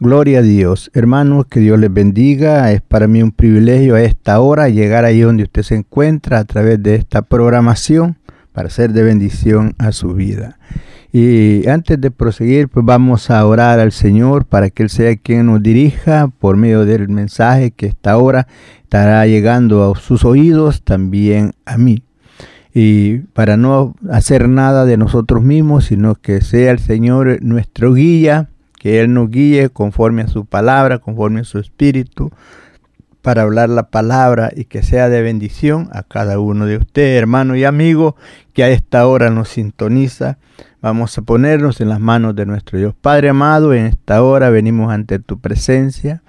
Gloria a Dios. Hermanos, que Dios les bendiga. Es para mí un privilegio a esta hora llegar ahí donde usted se encuentra a través de esta programación para ser de bendición a su vida. Y antes de proseguir, pues vamos a orar al Señor para que Él sea quien nos dirija por medio del mensaje que esta hora estará llegando a sus oídos, también a mí. Y para no hacer nada de nosotros mismos, sino que sea el Señor nuestro guía, que Él nos guíe conforme a su palabra, conforme a su espíritu, para hablar la palabra y que sea de bendición a cada uno de ustedes, hermano y amigo, que a esta hora nos sintoniza. Vamos a ponernos en las manos de nuestro Dios. Padre amado, en esta hora venimos ante tu presencia,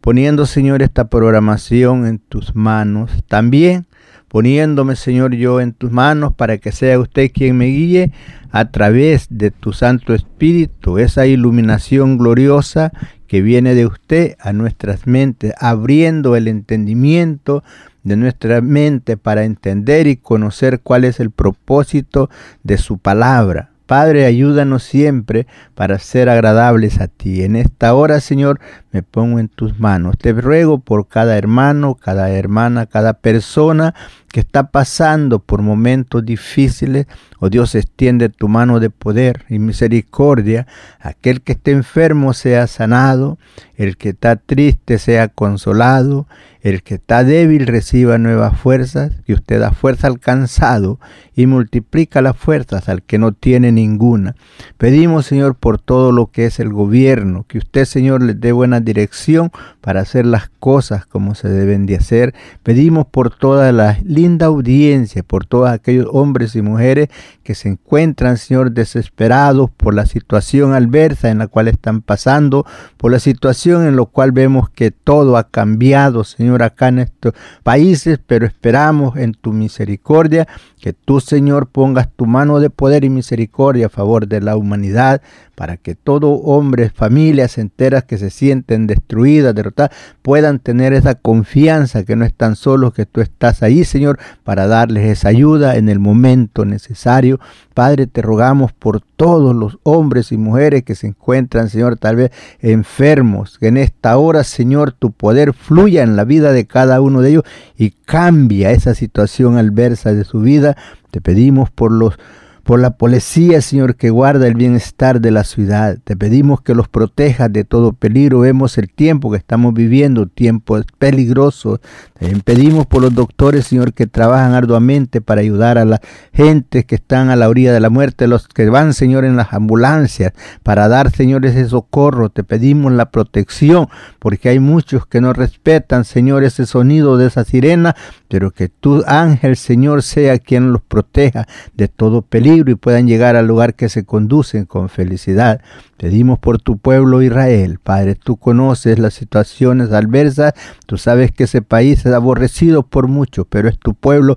poniendo, Señor, esta programación en tus manos. También poniéndome, Señor, yo en tus manos para que sea usted quien me guíe a través de tu Santo Espíritu, esa iluminación gloriosa que viene de usted a nuestras mentes, abriendo el entendimiento de nuestra mente para entender y conocer cuál es el propósito de su palabra. Padre, ayúdanos siempre para ser agradables a ti. En esta hora, Señor, me pongo en tus manos. Te ruego por cada hermano, cada hermana, cada persona que está pasando por momentos difíciles. Oh Dios, extiende tu mano de poder y misericordia. Aquel que esté enfermo sea sanado. El que está triste sea consolado. El que está débil reciba nuevas fuerzas. Que usted da fuerza al cansado y multiplica las fuerzas al que no tiene ninguna. Pedimos, Señor, por todo lo que es el gobierno. Que usted, Señor, les dé buena dirección para hacer las cosas como se deben de hacer. Pedimos por toda la linda audiencia, por todos aquellos hombres y mujeres que se encuentran, Señor, desesperados por la situación adversa en la cual están pasando, por la situación en la cual vemos que todo ha cambiado, Señor, acá en estos países, pero esperamos en tu misericordia que tú, Señor, pongas tu mano de poder y misericordia a favor de la humanidad, para que todo hombre, familias enteras que se sientan sienten destruidas, derrotadas, puedan tener esa confianza que no están solos, que tú estás ahí, Señor, para darles esa ayuda en el momento necesario. Padre, te rogamos por todos los hombres y mujeres que se encuentran, Señor, tal vez enfermos, que en esta hora, Señor, tu poder fluya en la vida de cada uno de ellos y cambia esa situación adversa de su vida. Te pedimos por los por la policía, Señor, que guarda el bienestar de la ciudad. Te pedimos que los protejas de todo peligro. Vemos el tiempo que estamos viviendo, tiempo peligroso. Te pedimos por los doctores, Señor, que trabajan arduamente para ayudar a la gente que están a la orilla de la muerte, los que van, Señor, en las ambulancias, para dar, Señor, ese socorro. Te pedimos la protección, porque hay muchos que no respetan, Señor, ese sonido de esa sirena, pero que tu ángel, Señor, sea quien los proteja de todo peligro y puedan llegar al lugar que se conducen con felicidad. Pedimos por tu pueblo Israel, Padre, tú conoces las situaciones adversas, tú sabes que ese país es aborrecido por muchos, pero es tu pueblo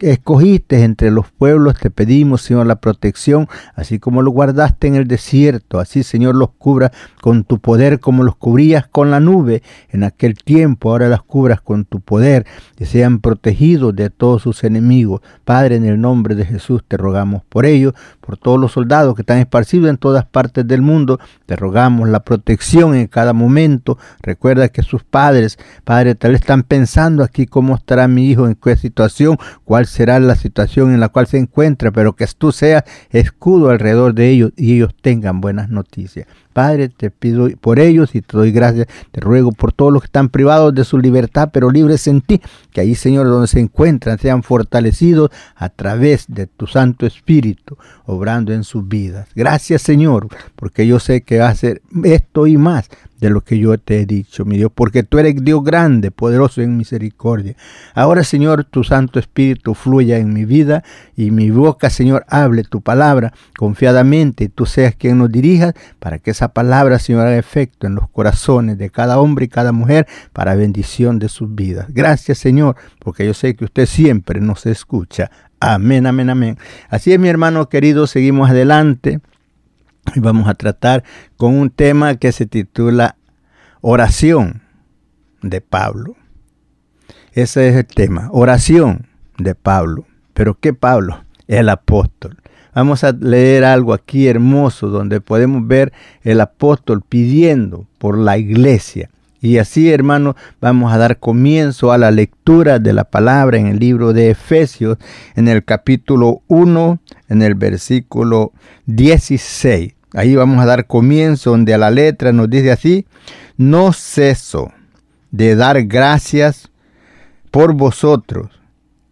escogiste entre los pueblos, te pedimos, Señor, la protección, así como lo guardaste en el desierto, así, Señor, los cubra con tu poder, como los cubrías con la nube en aquel tiempo, ahora las cubras con tu poder, que sean protegidos de todos sus enemigos. Padre, en el nombre de Jesús te rogamos por ellos, por todos los soldados que están esparcidos en todas partes del mundo, te rogamos la protección en cada momento. Recuerda que sus padres, Padre, tal vez están pensando aquí cómo estará mi hijo, en qué situación, cuál será la situación en la cual se encuentra, pero que tú seas escudo alrededor de ellos y ellos tengan buenas noticias. Padre, te pido por ellos y te doy gracias. Te ruego por todos los que están privados de su libertad, pero libres en ti. Que ahí, Señor, donde se encuentran, sean fortalecidos a través de tu Santo Espíritu, obrando en sus vidas. Gracias, Señor, porque yo sé que va a hacer esto y más de lo que yo te he dicho, mi Dios, porque tú eres Dios grande, poderoso en misericordia. Ahora, Señor, tu Santo Espíritu fluya en mi vida y mi boca, Señor, hable tu palabra confiadamente, tú seas quien nos dirija para que esa palabra, Señor, haga efecto en los corazones de cada hombre y cada mujer para bendición de sus vidas. Gracias, Señor, porque yo sé que usted siempre nos escucha. Amén, amén, amén. Así es, mi hermano querido, seguimos adelante. Y vamos a tratar con un tema que se titula Oración de Pablo. Ese es el tema, oración de Pablo. Pero ¿qué Pablo? El apóstol. Vamos a leer algo aquí hermoso donde podemos ver el apóstol pidiendo por la iglesia. Y así, hermano, vamos a dar comienzo a la lectura de la palabra en el libro de Efesios, en el capítulo 1, en el versículo 16. Ahí vamos a dar comienzo donde a la letra nos dice así, no ceso de dar gracias por vosotros,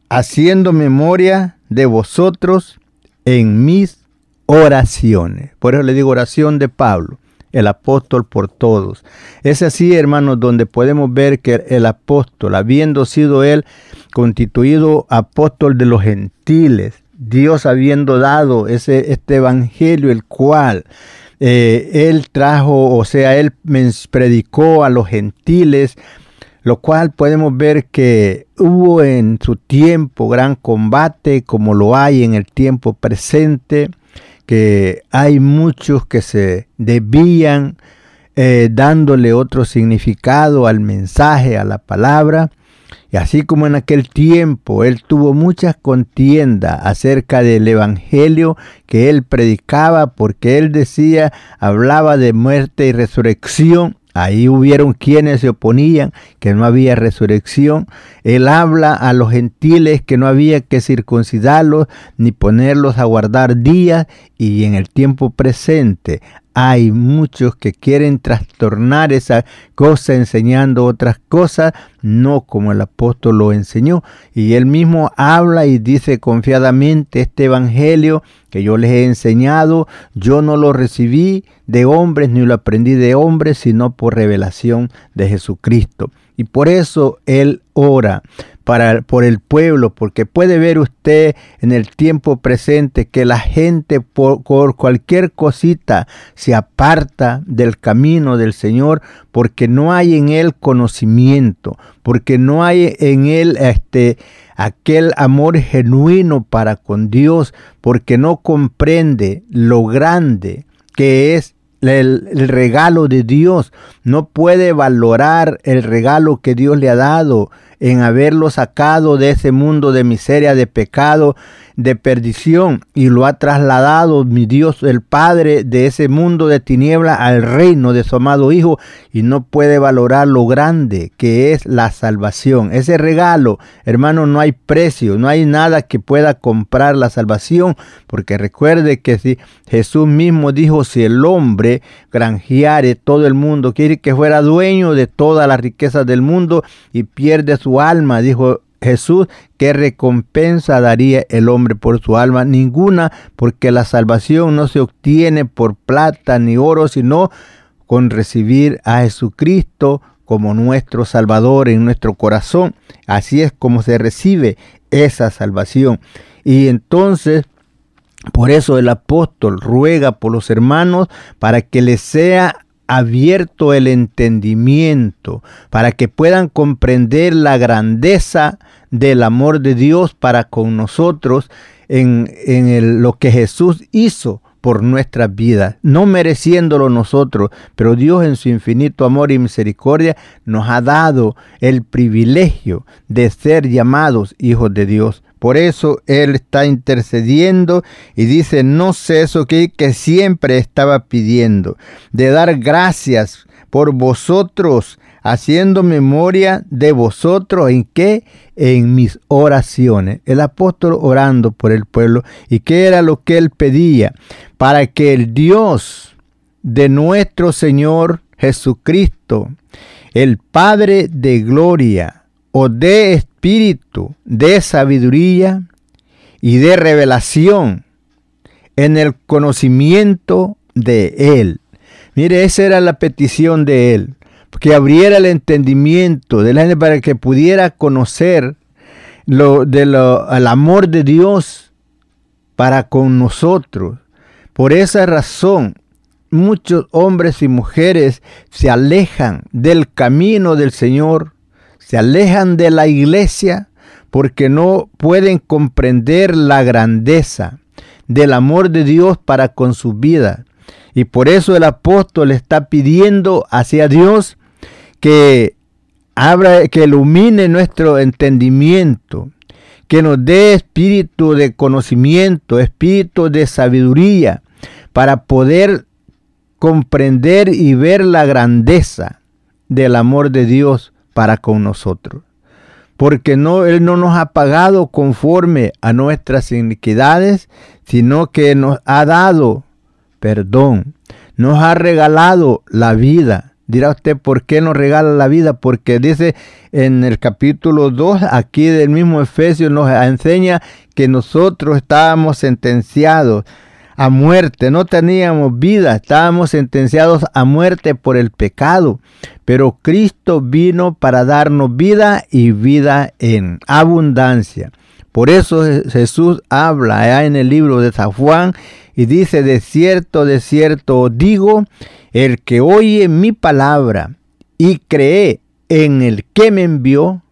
haciendo memoria de vosotros en mis oraciones. Por eso le digo oración de Pablo, el apóstol por todos. Es así, hermanos, donde podemos ver que el apóstol, habiendo sido él constituido apóstol de los gentiles, Dios habiendo dado ese, este evangelio, el cual eh, Él trajo, o sea, Él predicó a los gentiles, lo cual podemos ver que hubo en su tiempo gran combate, como lo hay en el tiempo presente, que hay muchos que se debían eh, dándole otro significado al mensaje, a la palabra, y así como en aquel tiempo él tuvo muchas contiendas acerca del evangelio que él predicaba, porque él decía, hablaba de muerte y resurrección, Ahí hubieron quienes se oponían, que no había resurrección. Él habla a los gentiles que no había que circuncidarlos ni ponerlos a guardar días y en el tiempo presente hay muchos que quieren trastornar esa cosa enseñando otras cosas, no como el apóstol lo enseñó. Y él mismo habla y dice confiadamente, este evangelio que yo les he enseñado, yo no lo recibí de hombres ni lo aprendí de hombres, sino por revelación de Jesucristo. Y por eso él ora para, por el pueblo, porque puede ver usted en el tiempo presente que la gente por, cualquier cosita se aparta del camino del Señor, porque no hay en él conocimiento, porque no hay en él este aquel amor genuino para con Dios, porque no comprende lo grande que es el, regalo de Dios, no puede valorar el regalo que Dios le ha dado en haberlo sacado de ese mundo de miseria, de pecado, de perdición y lo ha trasladado, mi Dios, el Padre, de ese mundo de tiniebla al reino de su amado Hijo y no puede valorar lo grande que es la salvación. Ese regalo, hermano, no hay precio, no hay nada que pueda comprar la salvación, porque recuerde que si Jesús mismo dijo, si el hombre granjeare todo el mundo, quiere que fuera dueño de todas las riquezas del mundo y pierde su alma, dijo Jesús, ¿qué recompensa daría el hombre por su alma? Ninguna, porque la salvación no se obtiene por plata ni oro, sino con recibir a Jesucristo como nuestro Salvador en nuestro corazón. Así es como se recibe esa salvación. Y entonces, por eso el apóstol ruega por los hermanos para que les sea abierto el entendimiento para que puedan comprender la grandeza del amor de Dios para con nosotros en, en lo que Jesús hizo por nuestras vidas, no mereciéndolo nosotros, pero Dios en su infinito amor y misericordia nos ha dado el privilegio de ser llamados hijos de Dios. Por eso Él está intercediendo y dice, no sé eso que, que siempre estaba pidiendo, de dar gracias por vosotros, haciendo memoria de vosotros en qué? En mis oraciones. El apóstol orando por el pueblo. ¿Y qué era lo que él pedía? Para que el Dios de nuestro Señor Jesucristo, el Padre de gloria, o de espíritu, de sabiduría y de revelación en el conocimiento de Él. Mire, esa era la petición de Él, que abriera el entendimiento de la gente para que pudiera conocer lo, de lo, el amor de Dios para con nosotros. Por esa razón, muchos hombres y mujeres se alejan del camino del Señor se alejan de la iglesia porque no pueden comprender la grandeza del amor de Dios para con su vida. Y por eso el apóstol está pidiendo hacia Dios que abra, que ilumine nuestro entendimiento, que nos dé espíritu de conocimiento, espíritu de sabiduría, para poder comprender y ver la grandeza del amor de Dios para con nosotros. Porque no, Él no nos ha pagado conforme a nuestras iniquidades, sino que nos ha dado perdón, nos ha regalado la vida. Dirá usted, ¿por qué nos regala la vida? Porque dice en el capítulo 2, aquí del mismo Efesios, nos enseña que nosotros estábamos sentenciados a muerte, no teníamos vida, estábamos sentenciados a muerte por el pecado, pero Cristo vino para darnos vida y vida en abundancia. Por eso Jesús habla en el libro de San Juan y dice, de cierto, de cierto digo, el que oye mi palabra y cree en el que me envió,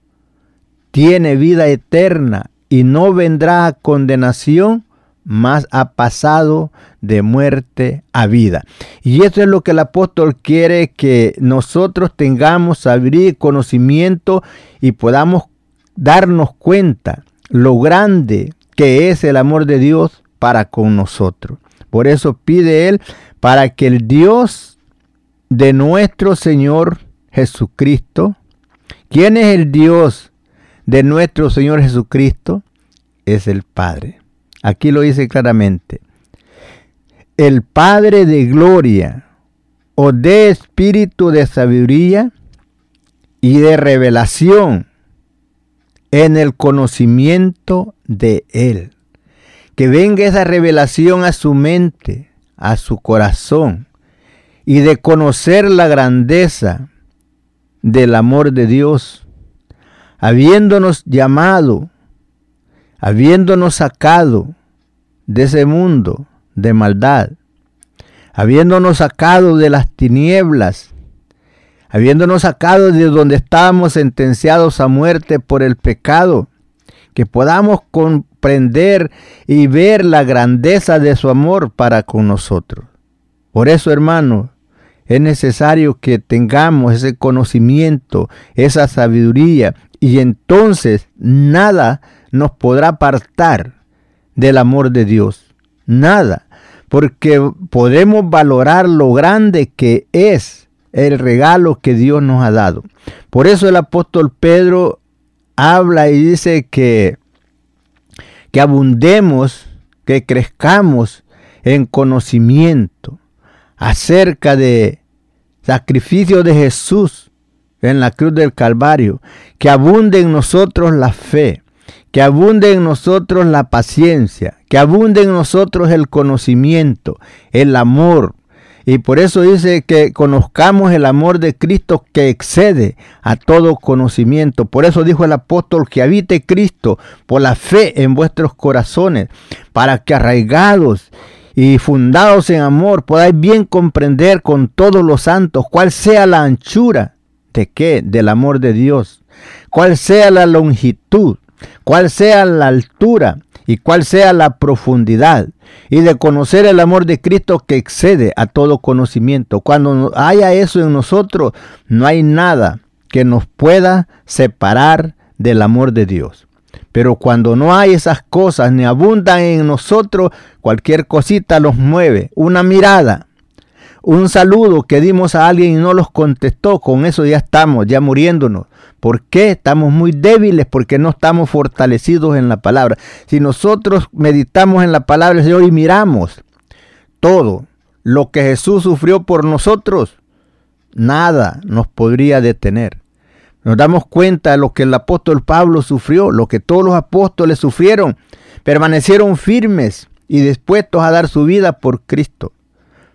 tiene vida eterna y no vendrá a condenación, más ha pasado de muerte a vida. Y eso es lo que el apóstol quiere que nosotros tengamos abrir conocimiento y podamos darnos cuenta lo grande que es el amor de Dios para con nosotros. Por eso pide él para que el Dios de nuestro Señor Jesucristo, ¿quién es el Dios de nuestro Señor Jesucristo? Es el Padre. Aquí lo dice claramente. El Padre de gloria o de espíritu de sabiduría y de revelación en el conocimiento de Él. Que venga esa revelación a su mente, a su corazón, y de conocer la grandeza del amor de Dios, habiéndonos llamado habiéndonos sacado de ese mundo de maldad, habiéndonos sacado de las tinieblas, habiéndonos sacado de donde estábamos sentenciados a muerte por el pecado, que podamos comprender y ver la grandeza de su amor para con nosotros. Por eso, hermano, es necesario que tengamos ese conocimiento, esa sabiduría, y entonces nada nos podrá apartar del amor de Dios. Nada. Porque podemos valorar lo grande que es el regalo que Dios nos ha dado. Por eso el apóstol Pedro habla y dice que, que abundemos, que crezcamos en conocimiento acerca de sacrificio de Jesús en la cruz del Calvario, que abunde en nosotros la fe, que abunde en nosotros la paciencia, que abunde en nosotros el conocimiento, el amor. Y por eso dice que conozcamos el amor de Cristo que excede a todo conocimiento. Por eso dijo el apóstol que habite Cristo por la fe en vuestros corazones, para que arraigados y fundados en amor, podáis bien comprender con todos los santos cuál sea la anchura de qué, del amor de Dios, cuál sea la longitud, cuál sea la altura y cuál sea la profundidad, y de conocer el amor de Cristo que excede a todo conocimiento. Cuando haya eso en nosotros, no hay nada que nos pueda separar del amor de Dios. Pero cuando no hay esas cosas ni abundan en nosotros, cualquier cosita los mueve. Una mirada, un saludo que dimos a alguien y no los contestó, con eso ya estamos, ya muriéndonos. ¿Por qué? Estamos muy débiles porque no estamos fortalecidos en la palabra. Si nosotros meditamos en la palabra del Señor y miramos todo lo que Jesús sufrió por nosotros, nada nos podría detener. Nos damos cuenta de lo que el apóstol Pablo sufrió, lo que todos los apóstoles sufrieron. Permanecieron firmes y dispuestos a dar su vida por Cristo,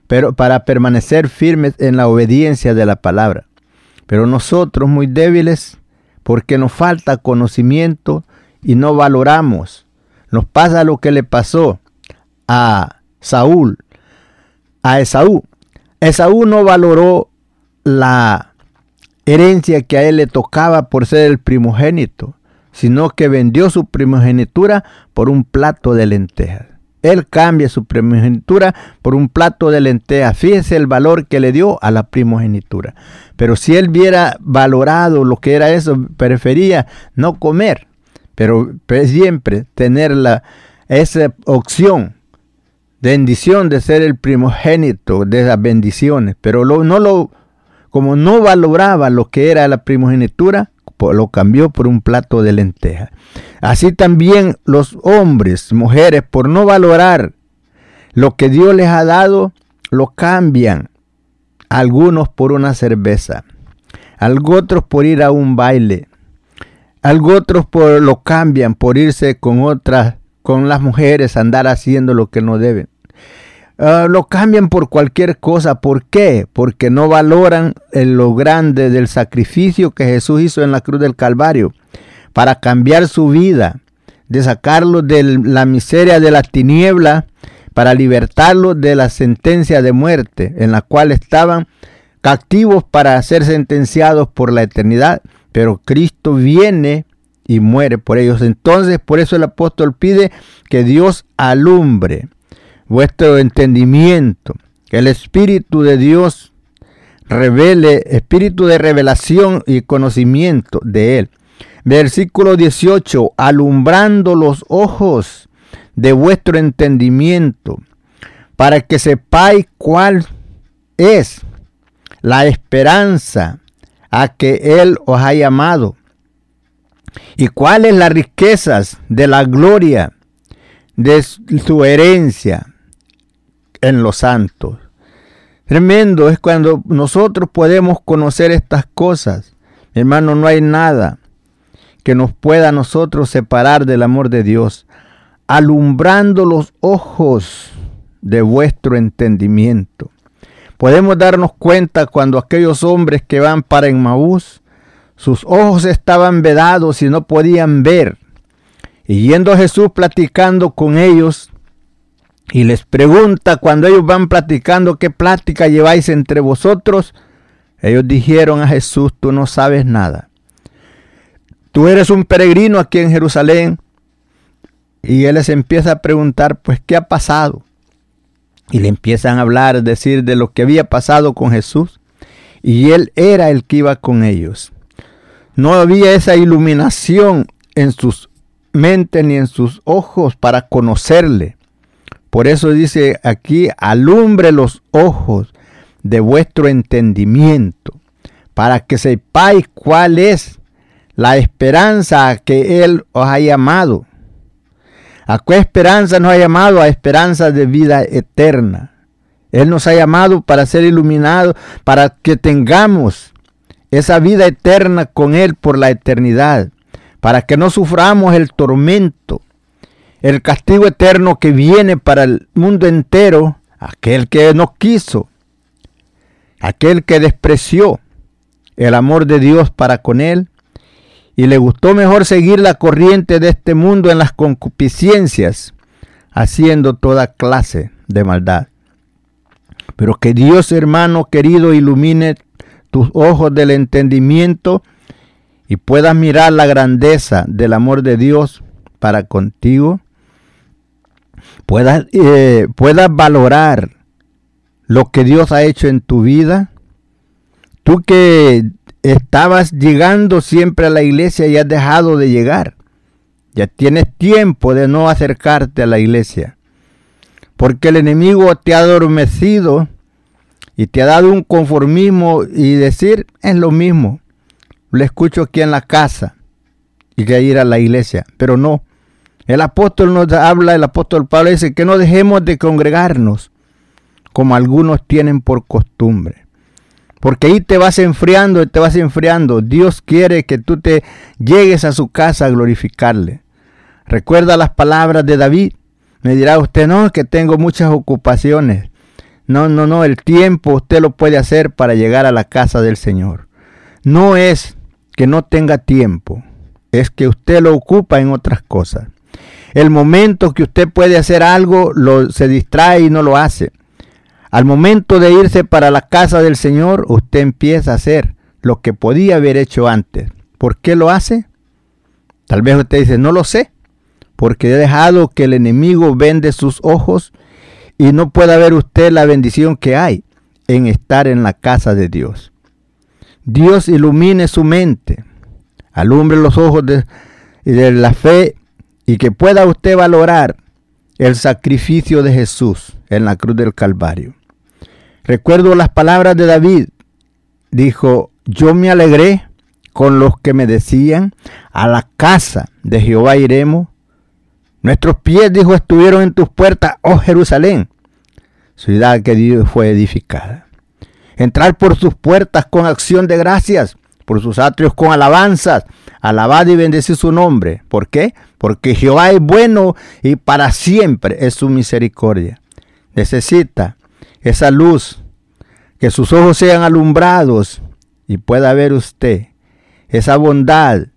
pero para permanecer firmes en la obediencia de la palabra. Pero nosotros muy débiles, porque nos falta conocimiento y no valoramos. Nos pasa lo que le pasó a Saúl, a Esaú. Esaú no valoró la herencia que a él le tocaba por ser el primogénito, sino que vendió su primogenitura por un plato de lentejas. Él cambia su primogenitura por un plato de lentejas. Fíjese el valor que le dio a la primogenitura. Pero si él hubiera valorado lo que era eso, prefería no comer, pero siempre tener la, esa opción, bendición de ser el primogénito de las bendiciones, pero no lo como no valoraba lo que era la primogenitura, lo cambió por un plato de lenteja. Así también los hombres, mujeres, por no valorar lo que Dios les ha dado, lo cambian. Algunos por una cerveza, algunos otros por ir a un baile, algunos otros por, lo cambian por irse con otras, con las mujeres, andar haciendo lo que no deben. Ah, lo cambian por cualquier cosa. ¿Por qué? Porque no valoran lo grande del sacrificio que Jesús hizo en la cruz del Calvario para cambiar su vida, de sacarlo de la miseria de la tiniebla, para libertarlo de la sentencia de muerte en la cual estaban captivos para ser sentenciados por la eternidad. Pero Cristo viene y muere por ellos. Entonces, por eso el apóstol pide que Dios alumbre vuestro entendimiento, el Espíritu de Dios revele, espíritu de revelación y conocimiento de Él. Versículo 18, alumbrando los ojos de vuestro entendimiento, para que sepáis cuál es la esperanza a que Él os ha llamado, y cuáles las riquezas de la gloria de su herencia en los santos. Tremendo es cuando nosotros podemos conocer estas cosas. Hermano, no hay nada que nos pueda a nosotros separar del amor de Dios, alumbrando los ojos de vuestro entendimiento. Podemos darnos cuenta cuando aquellos hombres que van para Emmaús, sus ojos estaban vedados y no podían ver. Y yendo Jesús platicando con ellos, y les pregunta cuando ellos van platicando qué plática lleváis entre vosotros, ellos dijeron a Jesús, tú no sabes nada. Tú eres un peregrino aquí en Jerusalén. Y él les empieza a preguntar, pues, ¿qué ha pasado? Y le empiezan a hablar, decir de lo que había pasado con Jesús. Y él era el que iba con ellos. No había esa iluminación en sus mentes ni en sus ojos para conocerle. Por eso dice aquí, alumbre los ojos de vuestro entendimiento, para que sepáis cuál es la esperanza a que Él os ha llamado. ¿A qué esperanza nos ha llamado? A esperanza de vida eterna. Él nos ha llamado para ser iluminados, para que tengamos esa vida eterna con Él por la eternidad, para que no suframos el tormento, el castigo eterno que viene para el mundo entero, aquel que no quiso, aquel que despreció el amor de Dios para con Él, y le gustó mejor seguir la corriente de este mundo en las concupiscencias, haciendo toda clase de maldad. Pero que Dios, hermano querido, ilumine tus ojos del entendimiento y puedas mirar la grandeza del amor de Dios para contigo, puedas, eh, puedas valorar lo que Dios ha hecho en tu vida. Tú que estabas llegando siempre a la iglesia y has dejado de llegar. Ya tienes tiempo de no acercarte a la iglesia. Porque el enemigo te ha adormecido y te ha dado un conformismo y decir es lo mismo. Lo escucho aquí en la casa y que ir a la iglesia. Pero no. El apóstol nos habla, el apóstol Pablo dice que no dejemos de congregarnos como algunos tienen por costumbre porque ahí te vas enfriando te vas enfriando. Dios quiere que tú te llegues a su casa a glorificarle. Recuerda las palabras de David. Me dirá usted, no, que tengo muchas ocupaciones. No, no, no, el tiempo usted lo puede hacer para llegar a la casa del Señor. No es que no tenga tiempo, es que usted lo ocupa en otras cosas. El momento que usted puede hacer algo, lo, se distrae y no lo hace. Al momento de irse para la casa del Señor, usted empieza a hacer lo que podía haber hecho antes. ¿Por qué lo hace? Tal vez usted dice, no lo sé, porque he dejado que el enemigo vende sus ojos y no pueda ver usted la bendición que hay en estar en la casa de Dios. Dios ilumine su mente, alumbre los ojos de, de la fe y que pueda usted valorar el sacrificio de Jesús en la cruz del Calvario. Recuerdo las palabras de David. Dijo, yo me alegré con los que me decían, a la casa de Jehová iremos. Nuestros pies, dijo, estuvieron en tus puertas, oh Jerusalén, ciudad que Dios fue edificada. Entrar por sus puertas con acción de gracias, por sus atrios con alabanzas, alabad y bendecir su nombre. ¿Por qué? Porque Jehová es bueno y para siempre es su misericordia. Necesita esa luz, que sus ojos sean alumbrados y pueda ver usted esa bondad,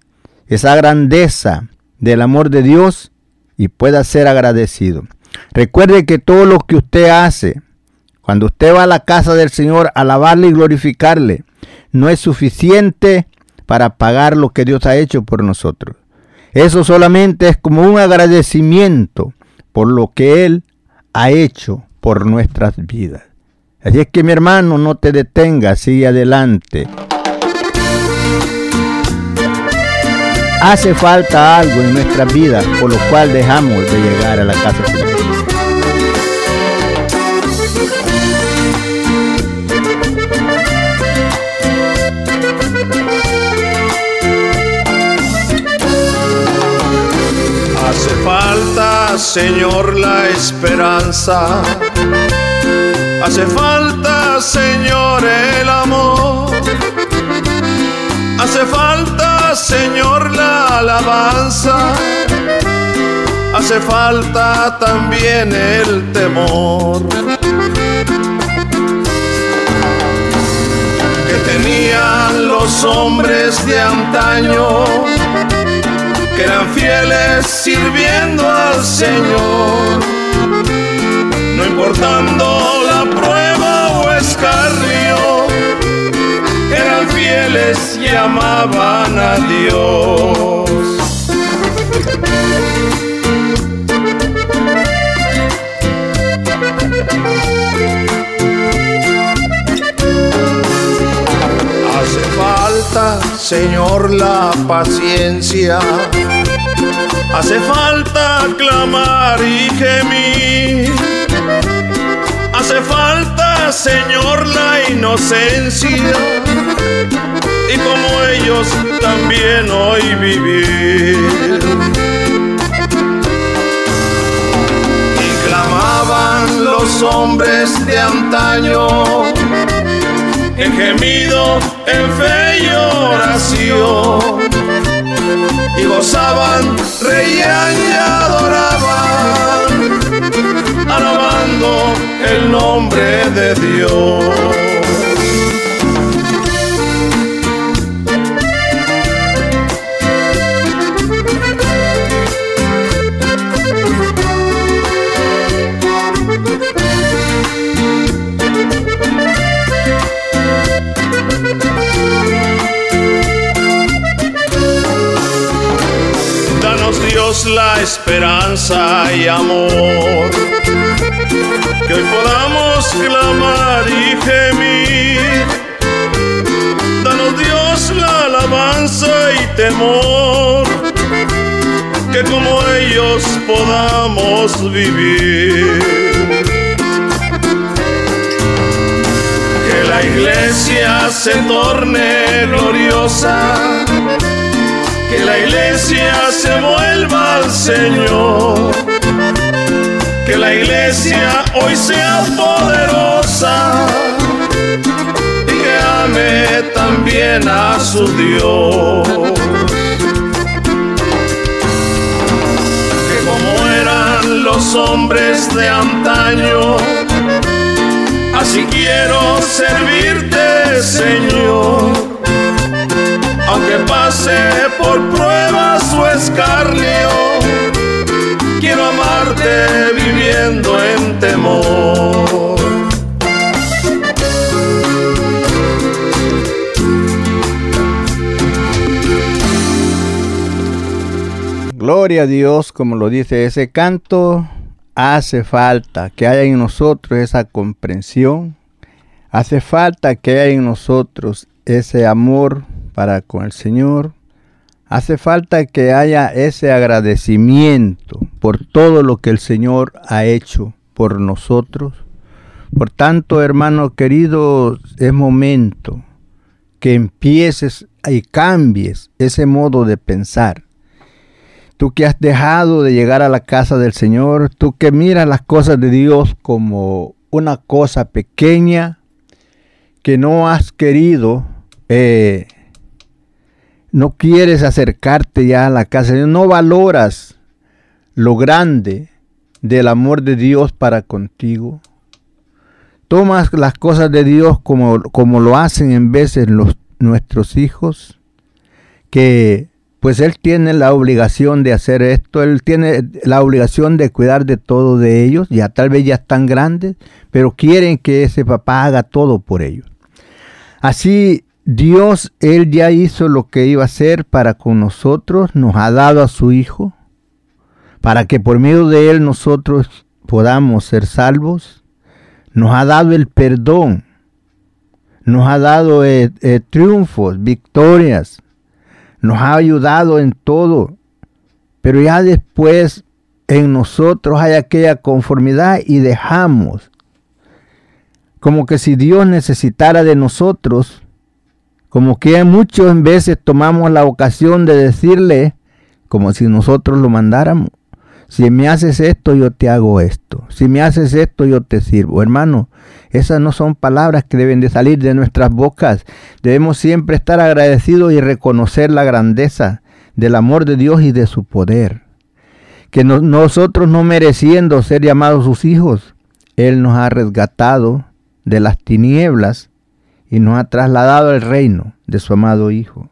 esa grandeza del amor de Dios y pueda ser agradecido. Recuerde que todo lo que usted hace, cuando usted va a la casa del Señor a alabarle y glorificarle, no es suficiente para pagar lo que Dios ha hecho por nosotros. Eso solamente es como un agradecimiento por lo que Él ha hecho por nuestras vidas. Así es que mi hermano, no te detengas, sigue adelante. Hace falta algo en nuestras vidas por lo cual dejamos de llegar a la casa de Señor, la esperanza. Hace falta, Señor, el amor. Hace falta, Señor, la alabanza. Hace falta también el temor. Que tenían los hombres de antaño eran fieles sirviendo al Señor, no importando la prueba o escarrio, eran fieles y amaban a Dios. Señor, la paciencia. Hace falta clamar y gemir. Hace falta, Señor, la inocencia. Y como ellos también hoy vivir. Y clamaban los hombres de antaño en gemido, en fe y oración. Y gozaban, reían y adoraban, alabando el nombre de Dios. La esperanza y amor. Que hoy podamos clamar y gemir. Danos Dios la alabanza y temor. Que como ellos podamos vivir. Que la iglesia se torne gloriosa que la iglesia se al Señor, que la iglesia hoy sea poderosa y que ame también a su Dios. Que como eran los hombres de antaño, así quiero servirte, Señor aunque pase por pruebas o escarnio, quiero amarte viviendo en temor. Gloria a Dios, como lo dice ese canto, hace falta que haya en nosotros esa comprensión, hace falta que haya en nosotros ese amor para con el Señor, hace falta que haya ese agradecimiento por todo lo que el Señor ha hecho por nosotros. Por tanto, hermano querido, es momento que empieces y cambies ese modo de pensar. Tú que has dejado de llegar a la casa del Señor, tú que miras las cosas de Dios como una cosa pequeña, que no has querido eh, no quieres acercarte ya a la casa, no valoras lo grande del amor de Dios para contigo. Tomas las cosas de Dios como, como lo hacen en veces los, nuestros hijos, que pues Él tiene la obligación de hacer esto, Él tiene la obligación de cuidar de todo de ellos, ya tal vez ya están grandes, pero quieren que ese papá haga todo por ellos. Así Dios, Él ya hizo lo que iba a hacer para con nosotros, nos ha dado a su Hijo, para que por medio de Él nosotros podamos ser salvos. Nos ha dado el perdón, nos ha dado eh, eh, triunfos, victorias, nos ha ayudado en todo, pero ya después en nosotros hay aquella conformidad y dejamos, como que si Dios necesitara de nosotros, como que muchas veces tomamos la ocasión de decirle, como si nosotros lo mandáramos, si me haces esto, yo te hago esto. Si me haces esto, yo te sirvo. Hermano, esas no son palabras que deben de salir de nuestras bocas. Debemos siempre estar agradecidos y reconocer la grandeza del amor de Dios y de su poder. Que nosotros no mereciendo ser llamados sus hijos, Él nos ha resgatado de las tinieblas y nos ha trasladado al reino de su amado Hijo.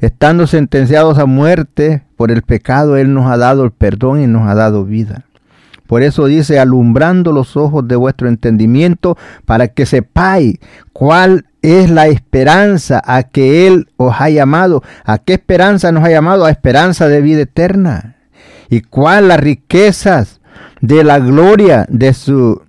Estando sentenciados a muerte por el pecado, Él nos ha dado el perdón y nos ha dado vida. Por eso dice, alumbrando los ojos de vuestro entendimiento, para que sepáis cuál es la esperanza a que Él os ha llamado. ¿A qué esperanza nos ha llamado? A esperanza de vida eterna. ¿Y cuál las riquezas de la gloria de su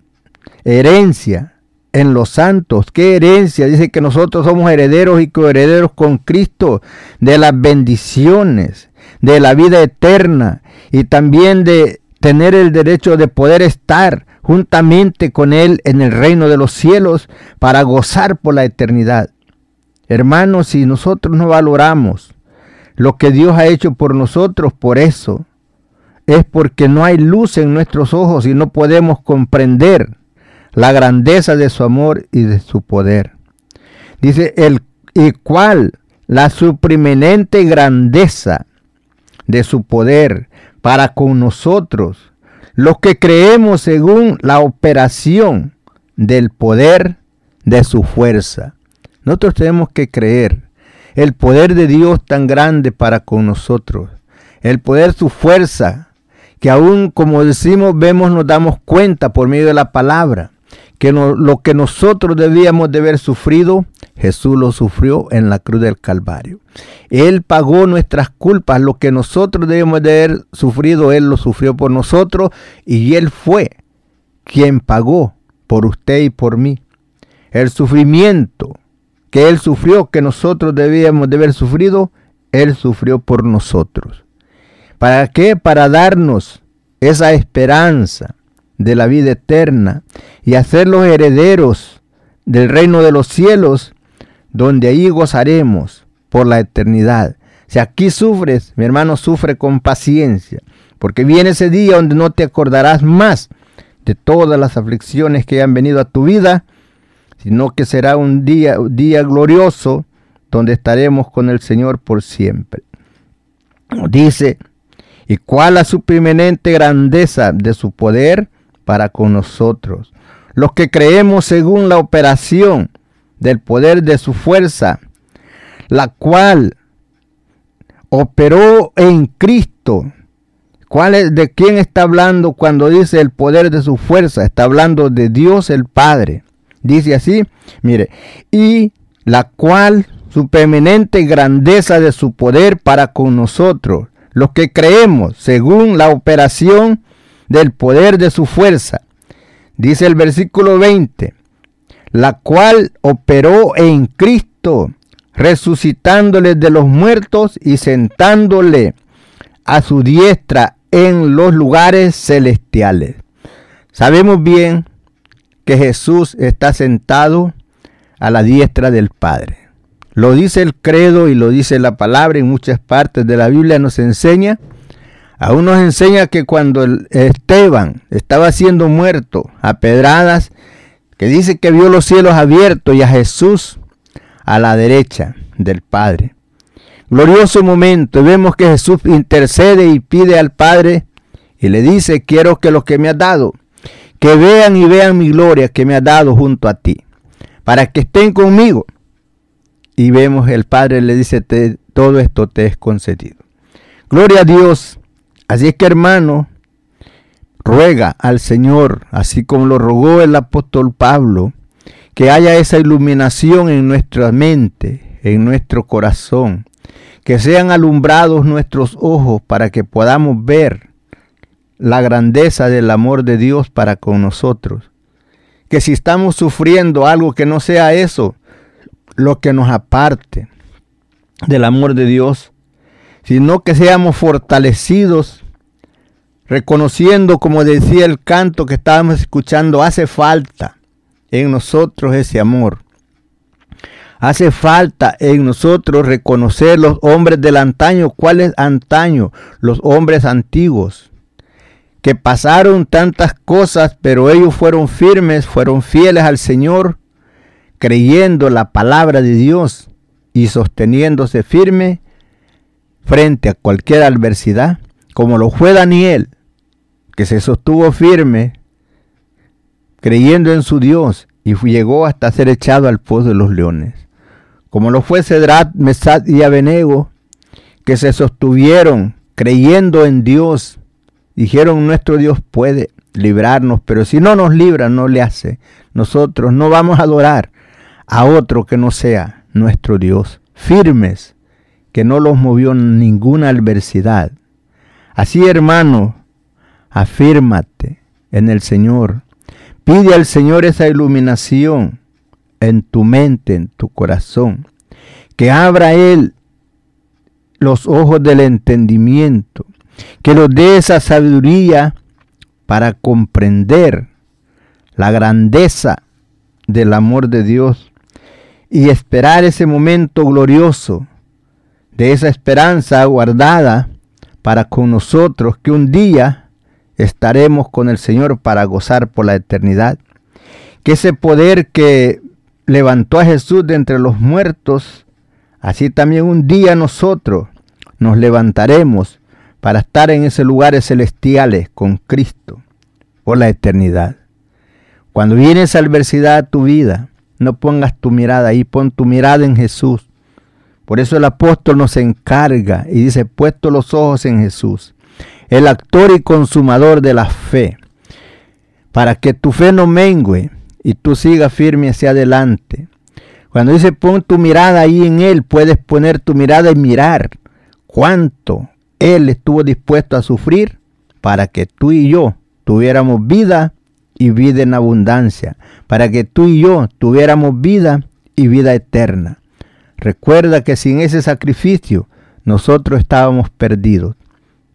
herencia en los santos. ¿Qué herencia? Dice que nosotros somos herederos y coherederos con Cristo de las bendiciones, de la vida eterna y también de tener el derecho de poder estar juntamente con Él en el reino de los cielos para gozar por la eternidad. Hermanos, si nosotros no valoramos lo que Dios ha hecho por nosotros, por eso, es porque no hay luz en nuestros ojos y no podemos comprender la grandeza de su amor y de su poder. Dice, el y cuál la suprimenente grandeza de su poder para con nosotros, los que creemos según la operación del poder de su fuerza. Nosotros tenemos que creer el poder de Dios tan grande para con nosotros, el poder, su fuerza, que aún como decimos, vemos, nos damos cuenta por medio de la palabra, que lo que nosotros debíamos de haber sufrido, Jesús lo sufrió en la cruz del Calvario. Él pagó nuestras culpas, lo que nosotros debemos de haber sufrido, Él lo sufrió por nosotros y Él fue quien pagó por usted y por mí. El sufrimiento que Él sufrió, que nosotros debíamos de haber sufrido, Él sufrió por nosotros. ¿Para qué? Para darnos esa esperanza de la vida eterna y hacerlos herederos del reino de los cielos, donde ahí gozaremos por la eternidad. Si aquí sufres, mi hermano, sufre con paciencia, porque viene ese día donde no te acordarás más de todas las aflicciones que han venido a tu vida, sino que será un día, día glorioso donde estaremos con el Señor por siempre. Dice, y cuál la suprimenente grandeza de su poder para con nosotros, los que creemos según la operación del poder de su fuerza, la cual operó en Cristo. ¿Cuál es, ¿De quién está hablando cuando dice el poder de su fuerza? Está hablando de Dios el Padre. Dice así, mire, y la cual su permanente grandeza de su poder para con nosotros, los que creemos según la operación del poder de su fuerza. Dice el versículo 20, la cual operó en Cristo, resucitándole de los muertos y sentándole a su diestra en los lugares celestiales. Sabemos bien que Jesús está sentado a la diestra del Padre. Lo dice el credo y lo dice la palabra en muchas partes de la Biblia nos enseña. Aún nos enseña que cuando Esteban estaba siendo muerto a pedradas, que dice que vio los cielos abiertos y a Jesús a la derecha del Padre. Glorioso momento, vemos que Jesús intercede y pide al Padre y le dice, quiero que lo que me has dado, que vean y vean mi gloria que me ha dado junto a ti, para que estén conmigo. Y vemos el Padre le dice, todo esto te es concedido. Gloria a Dios. Así es que hermano, ruega al Señor, así como lo rogó el apóstol Pablo, que haya esa iluminación en nuestra mente, en nuestro corazón, que sean alumbrados nuestros ojos para que podamos ver la grandeza del amor de Dios para con nosotros. Que si estamos sufriendo algo que no sea eso, lo que nos aparte del amor de Dios, sino que seamos fortalecidos, reconociendo, como decía el canto que estábamos escuchando, hace falta en nosotros ese amor. Hace falta en nosotros reconocer los hombres del antaño. ¿Cuáles antaño? Los hombres antiguos que pasaron tantas cosas, pero ellos fueron firmes, fueron fieles al Señor, creyendo la palabra de Dios y sosteniéndose firme frente a cualquier adversidad, como lo fue Daniel, que se sostuvo firme, creyendo en su Dios y llegó hasta ser echado al pozo de los leones. Como lo fue Cedrat, Mesad y Abenego, que se sostuvieron creyendo en Dios Dijeron, nuestro Dios puede librarnos, pero si no nos libra, no le hace. Nosotros no vamos a adorar a otro que no sea nuestro Dios. Firmes, que no los movió ninguna adversidad. Así, hermano, afírmate en el Señor. Pide al Señor esa iluminación en tu mente, en tu corazón. Que abra Él los ojos del entendimiento. Que nos dé esa sabiduría para comprender la grandeza del amor de Dios y esperar ese momento glorioso de esa esperanza guardada para con nosotros que un día estaremos con el Señor para gozar por la eternidad. Que ese poder que levantó a Jesús de entre los muertos, así también un día nosotros nos levantaremos para estar en esos lugares celestiales con Cristo por la eternidad. Cuando viene esa adversidad a tu vida, no pongas tu mirada ahí, pon tu mirada en Jesús. Por eso el apóstol nos encarga y dice, puesto los ojos en Jesús, el actor y consumador de la fe, para que tu fe no mengue y tú sigas firme hacia adelante. Cuando dice pon tu mirada ahí en Él, puedes poner tu mirada y mirar cuánto Él estuvo dispuesto a sufrir para que tú y yo tuviéramos vida y vida en abundancia, para que tú y yo tuviéramos vida y vida eterna. Recuerda que sin ese sacrificio nosotros estábamos perdidos.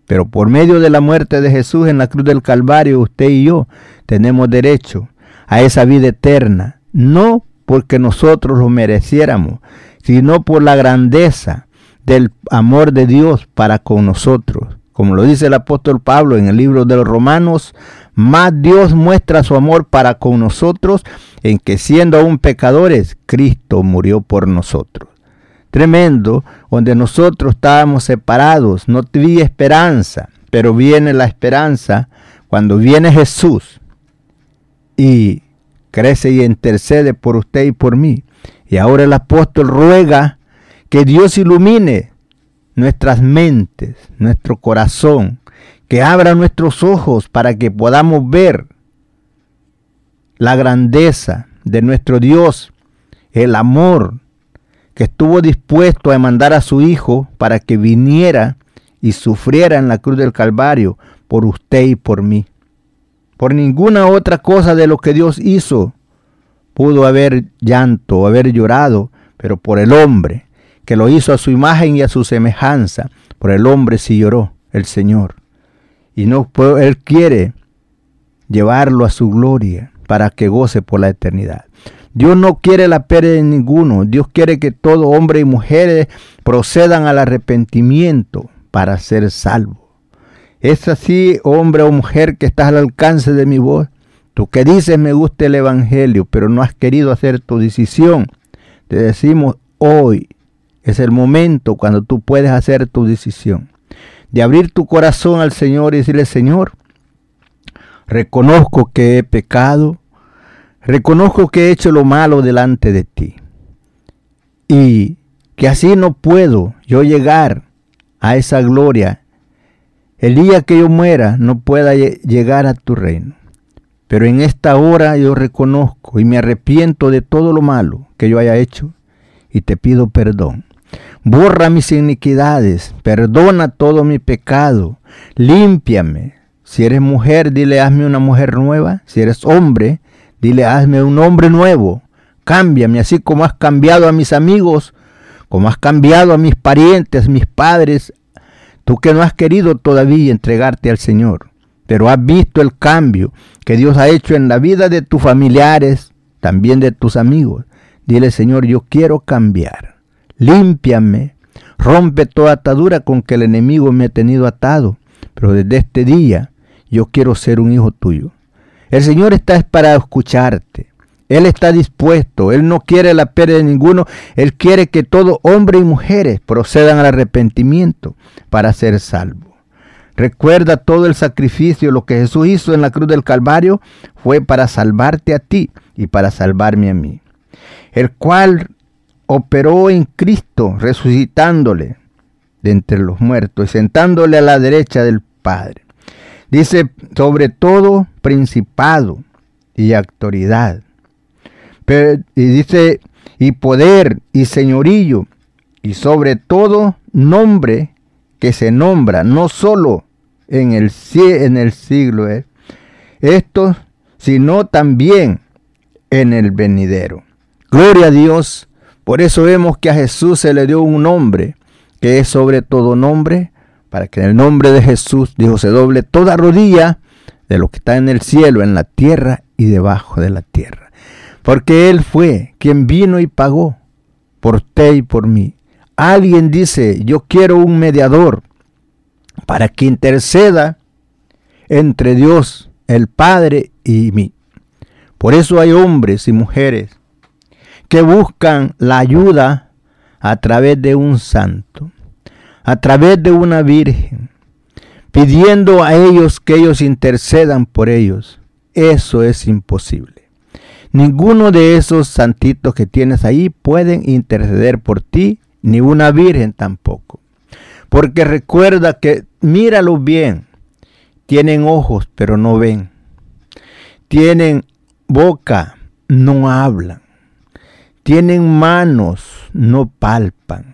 Pero por medio de la muerte de Jesús en la cruz del Calvario, usted y yo tenemos derecho a esa vida eterna, no porque nosotros lo mereciéramos, sino por la grandeza del amor de Dios para con nosotros. Como lo dice el apóstol Pablo en el libro de los Romanos, más Dios muestra su amor para con nosotros en que siendo aún pecadores, Cristo murió por nosotros. Tremendo, donde nosotros estábamos separados, no tenía esperanza, pero viene la esperanza cuando viene Jesús y crece y intercede por usted y por mí. Y ahora el apóstol ruega que Dios ilumine nuestras mentes, nuestro corazón, que abra nuestros ojos para que podamos ver la grandeza de nuestro Dios, el amor que estuvo dispuesto a mandar a su Hijo para que viniera y sufriera en la cruz del Calvario por usted y por mí. Por ninguna otra cosa de lo que Dios hizo pudo haber llanto o haber llorado, pero por el hombre, que lo hizo a su imagen y a su semejanza, por el hombre sí lloró el Señor y no él quiere llevarlo a su gloria para que goce por la eternidad. Dios no quiere la pérdida de ninguno. Dios quiere que todo hombre y mujer procedan al arrepentimiento para ser salvo. Es así, hombre o mujer, que estás al alcance de mi voz. Tú que dices me gusta el Evangelio, pero no has querido hacer tu decisión. Te decimos hoy es el momento cuando tú puedes hacer tu decisión de abrir tu corazón al Señor y decirle, Señor, reconozco que he pecado, reconozco que he hecho lo malo delante de ti y que así no puedo yo llegar a esa gloria. El día que yo muera no pueda llegar a tu reino. Pero en esta hora yo reconozco y me arrepiento de todo lo malo que yo haya hecho y te pido perdón. Borra mis iniquidades, perdona todo mi pecado, límpiame. Si eres mujer, dile hazme una mujer nueva. Si eres hombre, dile hazme un hombre nuevo. Cámbiame así como has cambiado a mis amigos, como has cambiado a mis parientes, mis padres. Tú que no has querido todavía entregarte al Señor, pero has visto el cambio que Dios ha hecho en la vida de tus familiares, también de tus amigos. Dile, Señor, yo quiero cambiar límpiame, rompe toda atadura con que el enemigo me ha tenido atado, pero desde este día yo quiero ser un hijo tuyo. El Señor está para escucharte. Él está dispuesto, Él no quiere la pérdida de ninguno, Él quiere que todo hombre y mujeres procedan al arrepentimiento para ser salvo. Recuerda todo el sacrificio, lo que Jesús hizo en la cruz del Calvario fue para salvarte a ti y para salvarme a mí. El cual operó en Cristo, resucitándole de entre los muertos y sentándole a la derecha del Padre. Dice, sobre todo principado y autoridad. y dice, y poder y señorillo, y sobre todo nombre que se nombra, no solo en el, en el siglo, ¿eh? estos sino también en el venidero. Gloria a Dios. Por eso vemos que a Jesús se le dio un nombre que es sobre todo nombre, para que en el nombre de Jesús, dijo, se doble toda rodilla de lo que está en el cielo, en la tierra y debajo de la tierra. Porque Él fue quien vino y pagó por ti y por mí. Alguien dice, yo quiero un mediador para que interceda entre Dios, el Padre y mí. Por eso hay hombres y mujeres que buscan la ayuda a través de un santo, a través de una virgen, pidiendo a ellos que ellos intercedan por ellos. Eso es imposible. Ninguno de esos santitos que tienes ahí pueden interceder por ti, ni una virgen tampoco. Porque recuerda que, míralo bien, tienen ojos pero no ven. Tienen boca, no hablan. Tienen manos, no palpan.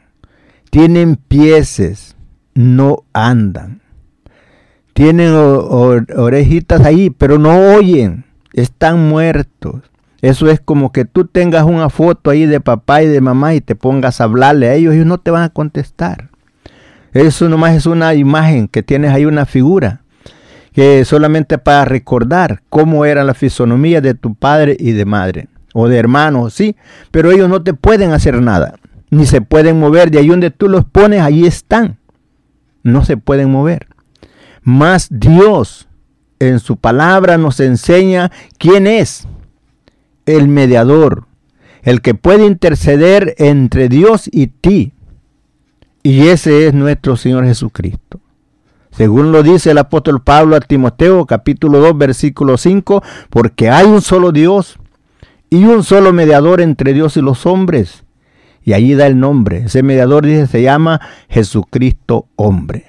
Tienen pies, no andan. Tienen orejitas ahí, pero no oyen. Están muertos. Eso es como que tú tengas una foto ahí de papá y de mamá y te pongas a hablarle a ellos, ellos no te van a contestar. Eso nomás es una imagen que tienes ahí una figura que solamente para recordar cómo era la fisonomía de tu padre y de madre o de hermanos, sí, pero ellos no te pueden hacer nada, ni se pueden mover. De ahí donde tú los pones, ahí están. No se pueden mover. Más Dios en su palabra nos enseña quién es el mediador, el que puede interceder entre Dios y ti. Y ese es nuestro Señor Jesucristo. Según lo dice el apóstol Pablo a Timoteo, capítulo 2, versículo 5, porque hay un solo Dios y un solo mediador entre Dios y los hombres. Y allí da el nombre. Ese mediador dice se llama Jesucristo hombre.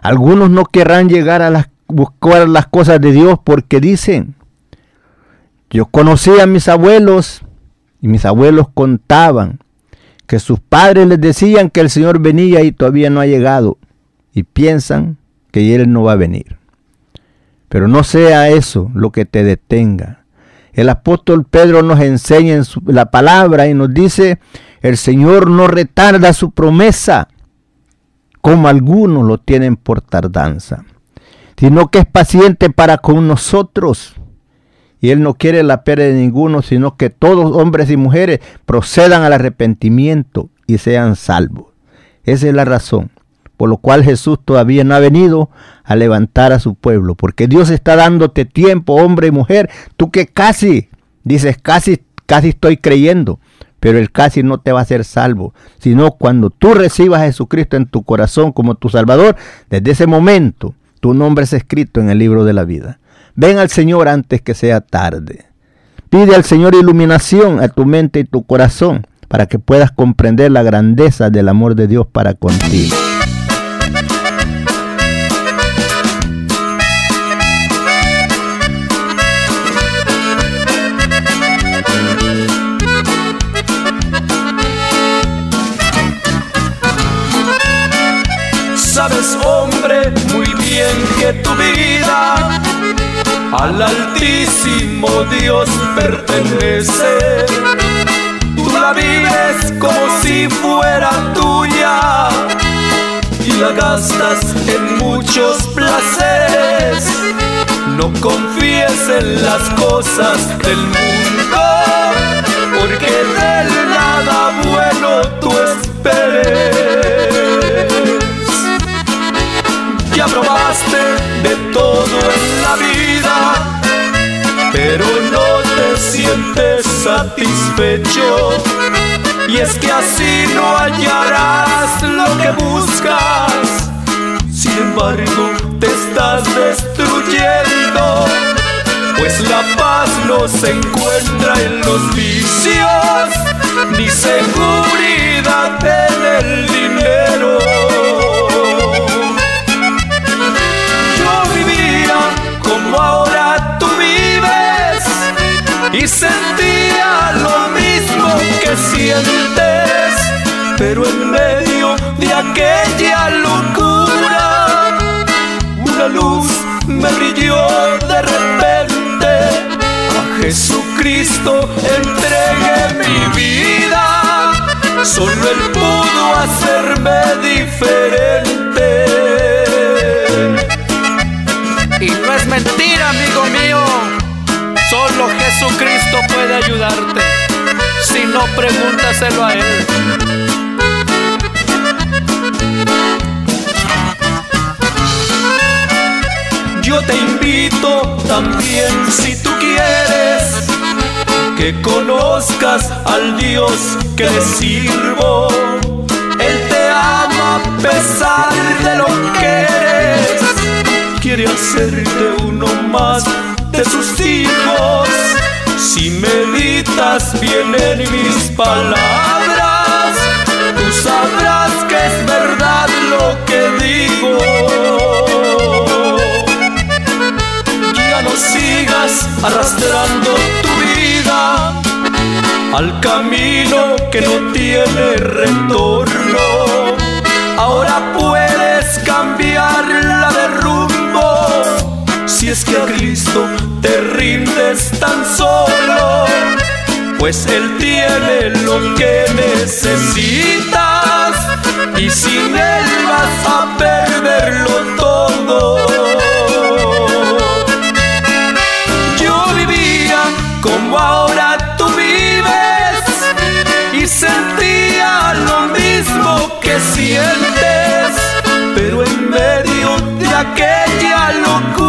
Algunos no querrán llegar a las, buscar las cosas de Dios porque dicen, yo conocí a mis abuelos y mis abuelos contaban que sus padres les decían que el Señor venía y todavía no ha llegado y piensan que Él no va a venir. Pero no sea eso lo que te detenga. El apóstol Pedro nos enseña en la palabra y nos dice, el Señor no retarda su promesa, como algunos lo tienen por tardanza, sino que es paciente para con nosotros. Y Él no quiere la pérdida de ninguno, sino que todos hombres y mujeres procedan al arrepentimiento y sean salvos. Esa es la razón por lo cual Jesús todavía no ha venido a levantar a su pueblo, porque Dios está dándote tiempo, hombre y mujer, tú que casi, dices casi, casi estoy creyendo, pero el casi no te va a hacer salvo, sino cuando tú recibas a Jesucristo en tu corazón como tu Salvador, desde ese momento tu nombre es escrito en el libro de la vida. Ven al Señor antes que sea tarde. Pide al Señor iluminación a tu mente y tu corazón para que puedas comprender la grandeza del amor de Dios para contigo. Al Altísimo Dios pertenece. Tú la vives como si fuera tuya y la gastas en muchos placeres. No confíes en las cosas del mundo, porque de nada bueno tú esperes. Ya probaste de todo en la vida, sientes satisfecho. Y es que así no hallarás lo que buscas. Sin embargo, te estás destruyendo. Pues la paz no se encuentra en los vicios, ni seguridad en el dinero. Sentía lo mismo que sientes, pero en medio de aquella locura una luz me brilló de repente Jesucristo entregué mi vida, solo Él pudo hacerme diferente. Y no es mentira, amigo mío, solo Jesucristo puede ayudarte. Si no, pregúntaselo a Él. Yo te invito también si tú quieres que conozcas al Dios que le sirvo. Él te ama a pesar de lo que eres. Quiere hacerte uno más sus hijos. Si meditas bien en mis palabras, tú sabrás que es verdad lo que digo. sigas arrastrando tu vida al camino que no tiene retorno. Tan solo, pues Él tiene lo que necesitas y sin Él vas a perderlo todo. como ahora tú vives y sentía lo mismo que sientes, pero en medio de aquella locura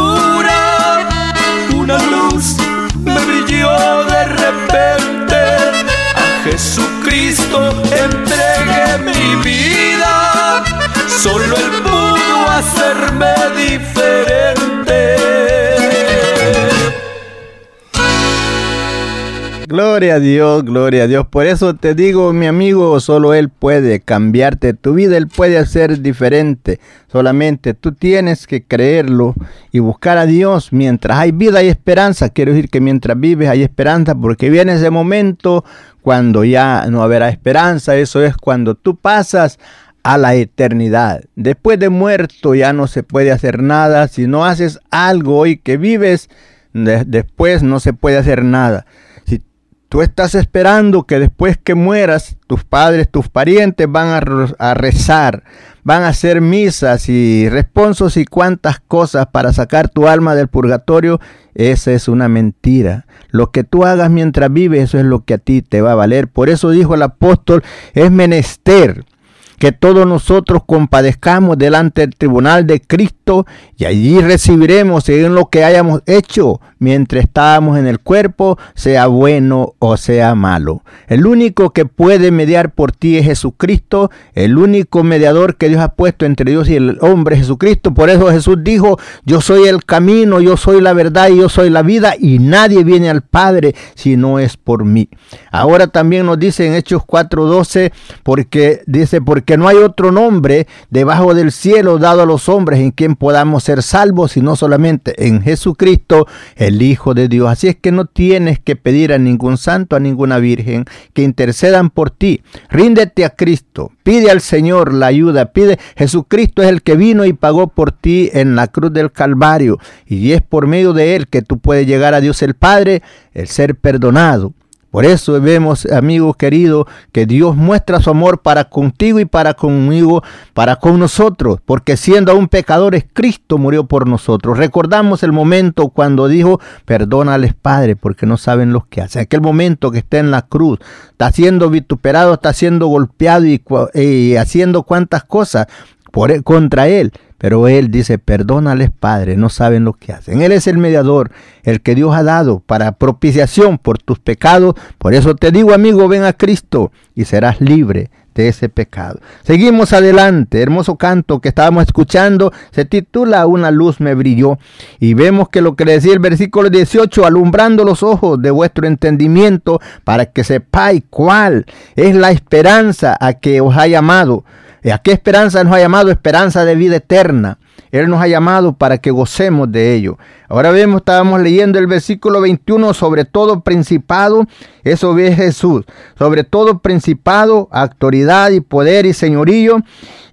Jesucristo entregué mi vida, solo Él pudo hacerme diferente. Gloria a Dios, gloria a Dios. Por eso te digo, mi amigo, solo Él puede cambiarte tu vida, Él puede hacer diferente. Solamente tú tienes que creerlo y buscar a Dios mientras hay vida y esperanza. Quiero decir que mientras vives hay esperanza porque viene ese momento cuando ya no habrá esperanza. Eso es cuando tú pasas a la eternidad. Después de muerto ya no se puede hacer nada. Si no haces algo hoy que vives, después no se puede hacer nada. Tú estás esperando que después que mueras, tus padres, tus parientes van a, rezar, van a hacer misas y responsos y cuantas cosas para sacar tu alma del purgatorio. Esa es una mentira. Lo que tú hagas mientras vives, eso es lo que a ti te va a valer. Por eso dijo el apóstol, es menester que todos nosotros compadezcamos delante del tribunal de Cristo y allí recibiremos según lo que hayamos hecho mientras estábamos en el cuerpo, sea bueno o sea malo. El único que puede mediar por ti es Jesucristo, el único mediador que Dios ha puesto entre Dios y el hombre Jesucristo. Por eso Jesús dijo, yo soy el camino, yo soy la verdad y yo soy la vida y nadie viene al Padre si no es por mí. Ahora también nos dice en Hechos 4:12, porque dice, porque no hay otro nombre debajo del cielo dado a los hombres en quien podamos ser salvos, sino solamente en Jesucristo, el Hijo de Dios. Así es que no tienes que pedir a ningún santo, a ninguna virgen, que intercedan por ti. Ríndete a Cristo, pide al Señor la ayuda, pide, Jesucristo es el que vino y pagó por ti en la cruz del Calvario, y es por medio de él que tú puedes llegar a Dios el Padre, el ser perdonado. Por eso vemos, amigo querido, que Dios muestra su amor para contigo y para conmigo, para con nosotros, porque siendo aún pecadores, Cristo murió por nosotros. Recordamos el momento cuando dijo, perdónales Padre, porque no saben lo que hacen. Aquel momento que está en la cruz, está siendo vituperado, está siendo golpeado y, haciendo cuantas cosas por, e, contra él. Pero Él dice, perdónales Padre, no saben lo que hacen. Él es el mediador, el que Dios ha dado para propiciación por tus pecados. Por eso te digo, amigo, ven a Cristo y serás libre de ese pecado. Seguimos adelante, hermoso canto que estábamos escuchando se titula Una luz me brilló y vemos que lo que decía el versículo 18, alumbrando los ojos de vuestro entendimiento para que sepáis cuál es la esperanza a que os ha llamado ¿A qué esperanza nos ha llamado? Esperanza de vida eterna. Él nos ha llamado para que gocemos de ello. Ahora vemos, estábamos leyendo el versículo 21, sobre todo principado, eso ve Jesús, sobre todo principado, autoridad y poder y señorío,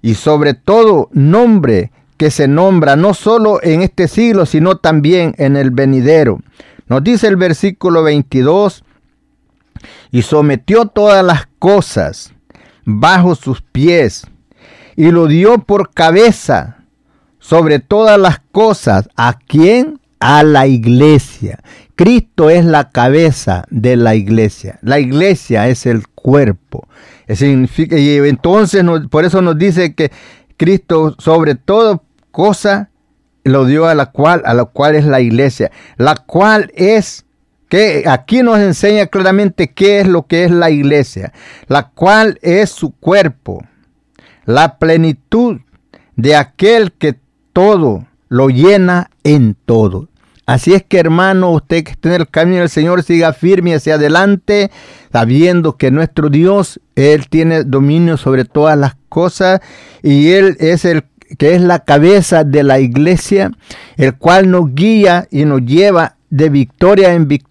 y sobre todo nombre que se nombra no solo en este siglo, sino también en el venidero. Nos dice el versículo 22, y sometió todas las cosas bajo sus pies, y lo dio por cabeza sobre todas las cosas. ¿A quién? A la iglesia. Cristo es la cabeza de la iglesia. La iglesia es el cuerpo. Y entonces por eso nos dice que Cristo sobre toda cosa lo dio a la cual, a la cual es la iglesia, la cual es que aquí nos enseña claramente qué es lo que es la iglesia, la cual es su cuerpo, la plenitud de aquel que todo lo llena en todo. Así es que hermano, usted que está en el camino del Señor, siga firme hacia adelante, sabiendo que nuestro Dios, Él tiene dominio sobre todas las cosas y Él es el que es la cabeza de la iglesia, el cual nos guía y nos lleva de victoria en victoria,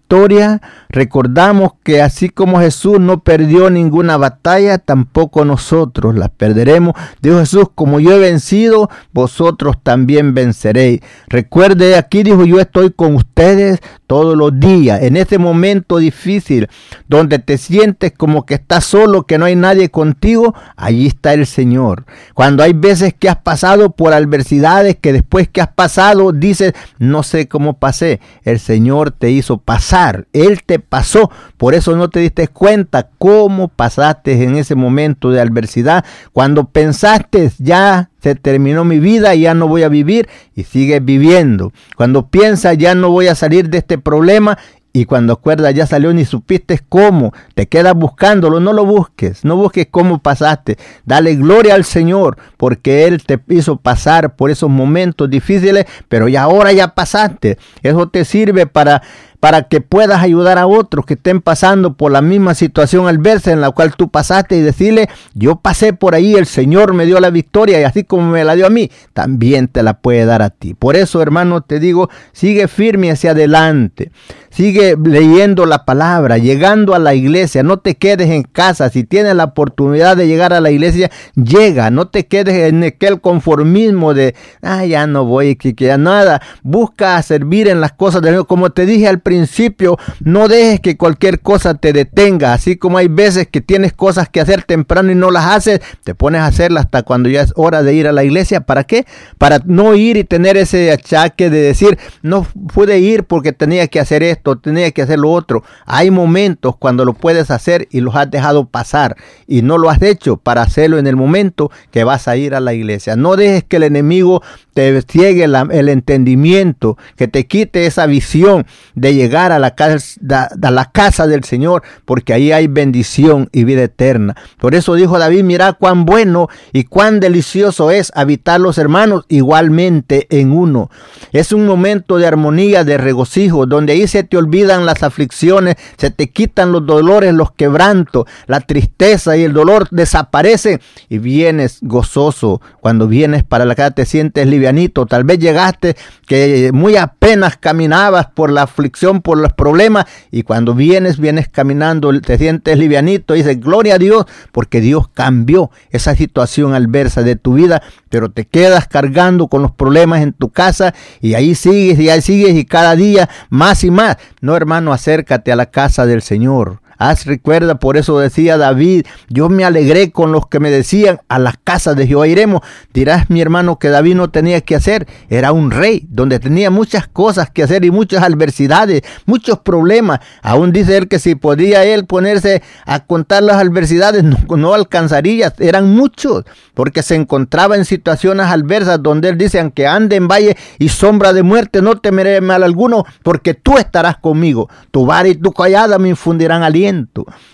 recordamos que así como Jesús no perdió ninguna batalla, tampoco nosotros las perderemos. Dijo Jesús, como yo he vencido, vosotros también venceréis. Recuerde, aquí dijo, yo estoy con ustedes todos los días, en este momento difícil, donde te sientes como que estás solo, que no hay nadie contigo, allí está el Señor. Cuando hay veces que has pasado por adversidades, que después que has pasado dices, no sé cómo pasé, el Señor te hizo pasar, Él te pasó, por eso no te diste cuenta cómo pasaste en ese momento de adversidad, cuando pensaste ya se terminó mi vida, ya no voy a vivir. Y sigues viviendo. Cuando piensas ya no voy a salir de este problema. Y cuando acuerdas ya salió ni supiste cómo, te quedas buscándolo, no lo busques, no busques cómo pasaste. Dale gloria al Señor porque Él te hizo pasar por esos momentos difíciles, pero ya ahora ya pasaste. Eso te sirve para para que puedas ayudar a otros que estén pasando por la misma situación al verse en la cual tú pasaste y decirle, yo pasé por ahí, el Señor me dio la victoria y así como me la dio a mí, también te la puede dar a ti. Por eso, hermano, te digo, sigue firme hacia adelante. Sigue leyendo la palabra, llegando a la iglesia, no te quedes en casa. Si tienes la oportunidad de llegar a la iglesia, llega, no te quedes en aquel conformismo de, ah, ya no voy, que, ya nada. Busca servir en las cosas de Dios. Como te dije al principio, no dejes que cualquier cosa te detenga. Así como hay veces que tienes cosas que hacer temprano y no las haces, te pones a hacerlas hasta cuando ya es hora de ir a la iglesia. ¿Para qué? Para no ir y tener ese achaque de decir, no pude ir porque tenía que hacer esto tenía que hacer lo otro. Hay momentos cuando lo puedes hacer y los has dejado pasar y no lo has hecho para hacerlo en el momento que vas a ir a la iglesia. No dejes que el enemigo te ciegue el entendimiento, que te quite esa visión de llegar a la, casa, la casa del Señor, porque ahí hay bendición y vida eterna. Por eso dijo David, mira cuán bueno y cuán delicioso es habitar los hermanos igualmente en uno. Es un momento de armonía, de regocijo, donde ahí se te olvidan las aflicciones, se te quitan los dolores, los quebrantos, la tristeza y el dolor desaparece y vienes gozoso. Cuando vienes para la casa te sientes libre Tal vez llegaste que muy apenas caminabas por la aflicción, por los problemas, y cuando vienes, vienes caminando, te sientes livianito, y dices, gloria a Dios, porque Dios cambió esa situación adversa de tu vida, pero te quedas cargando con los problemas en tu casa, y ahí sigues, y ahí sigues, y cada día más y más. No, hermano, acércate a la casa del Señor. Haz recuerda, por eso decía David, yo me alegré con los que me decían, a las casas de Jehová iremos. Dirás mi hermano que David no tenía que hacer, era un rey, donde tenía muchas cosas que hacer y muchas adversidades, muchos problemas. Aún dice él que si podía él ponerse a contar las adversidades, no, no alcanzaría, eran muchos, porque se encontraba en situaciones adversas donde él dice, aunque ande en valle y sombra de muerte, no temeré mal alguno, porque tú estarás conmigo. Tu vara y tu callada me infundirán aliento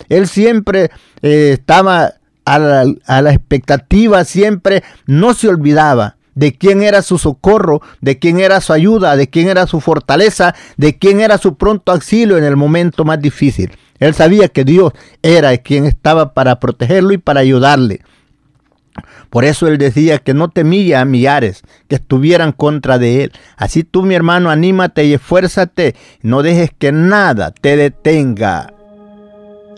él siempre eh, estaba a la, expectativa, siempre no se olvidaba de quién era su socorro, de quién era su ayuda, de quién era su fortaleza, de quién era su pronto auxilio en el momento más difícil. Él sabía que Dios era quien estaba para protegerlo y para ayudarle. Por eso él decía que no temía a millares que estuvieran contra de él. Así tú, mi hermano, anímate y esfuérzate. No dejes que nada te detenga.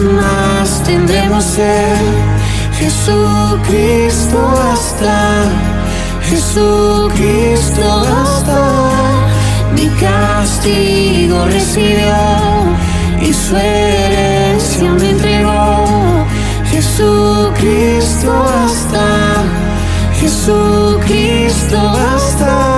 Más tendremos ser. Jesucristo basta, Jesucristo basta. Mi castigo recibió y su herencia me entregó. Jesucristo basta, Jesucristo basta.